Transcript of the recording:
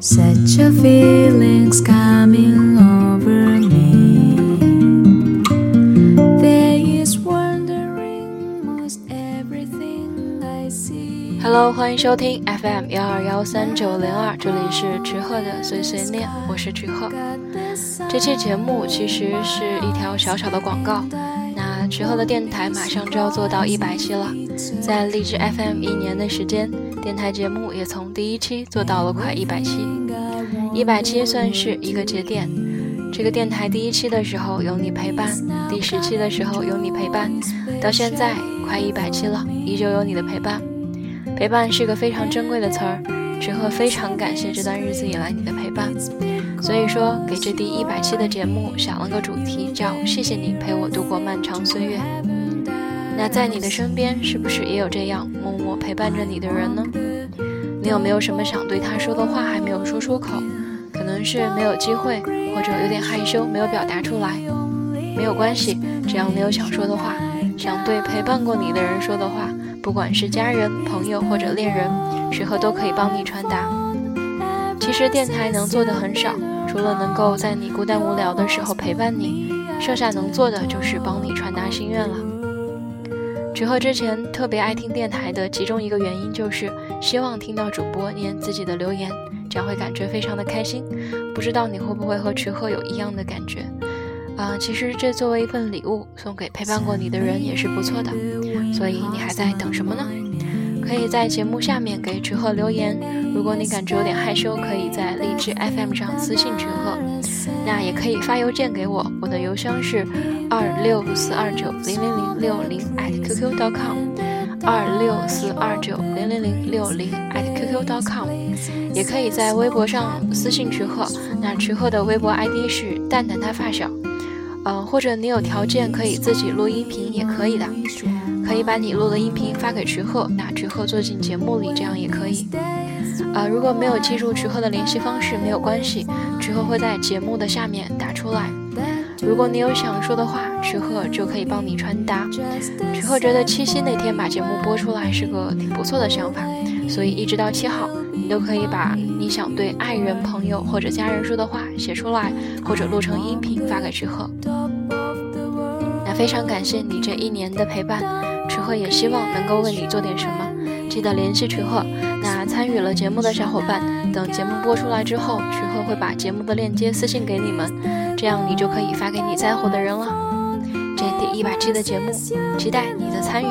Set your feelings coming Hello，欢迎收听 FM 幺二幺三九零二，这里是池鹤的碎碎念，我是池鹤。这期节目其实是一条小小的广告。那池鹤的电台马上就要做到一百期了，在荔枝 FM 一年的时间，电台节目也从第一期做到了快一百期。一百期算是一个节点。这个电台第一期的时候有你陪伴，第十期的时候有你陪伴，到现在快一百期了，依旧有你的陪伴。陪伴是个非常珍贵的词儿，陈赫非常感谢这段日子以来你的陪伴，所以说给这第一百期的节目想了个主题，叫谢谢你陪我度过漫长岁月。那在你的身边，是不是也有这样默默陪伴着你的人呢？你有没有什么想对他说的话还没有说出口？可能是没有机会，或者有点害羞没有表达出来，没有关系，只要你有想说的话，想对陪伴过你的人说的话。不管是家人、朋友或者恋人，时刻都可以帮你传达。其实电台能做的很少，除了能够在你孤单无聊的时候陪伴你，剩下能做的就是帮你传达心愿了。池鹤之前特别爱听电台的其中一个原因，就是希望听到主播念自己的留言，这样会感觉非常的开心。不知道你会不会和池鹤有一样的感觉？啊，其实这作为一份礼物送给陪伴过你的人也是不错的，所以你还在等什么呢？可以在节目下面给池鹤留言。如果你感觉有点害羞，可以在荔枝 FM 上私信池鹤，那也可以发邮件给我，我的邮箱是二六四二九零零零六零 @QQ.com，二六四二九零零零六零 at qq dot com，也可以在微博上私信池鹤，那池鹤的微博 ID 是蛋蛋他发小。嗯，或者你有条件可以自己录音频也可以的，可以把你录的音频发给瞿鹤，那瞿鹤做进节目里，这样也可以。啊，如果没有记住瞿鹤的联系方式没有关系，瞿鹤会在节目的下面打出来。如果你有想说的话，池鹤就可以帮你传达。池鹤觉得七夕那天把节目播出来是个挺不错的想法，所以一直到七号。你都可以把你想对爱人、朋友或者家人说的话写出来，或者录成音频发给池鹤。那非常感谢你这一年的陪伴，池鹤也希望能够为你做点什么，记得联系池鹤。那参与了节目的小伙伴，等节目播出来之后，徐鹤会把节目的链接私信给你们，这样你就可以发给你在乎的人了。这第一百期的节目，期待你的参与。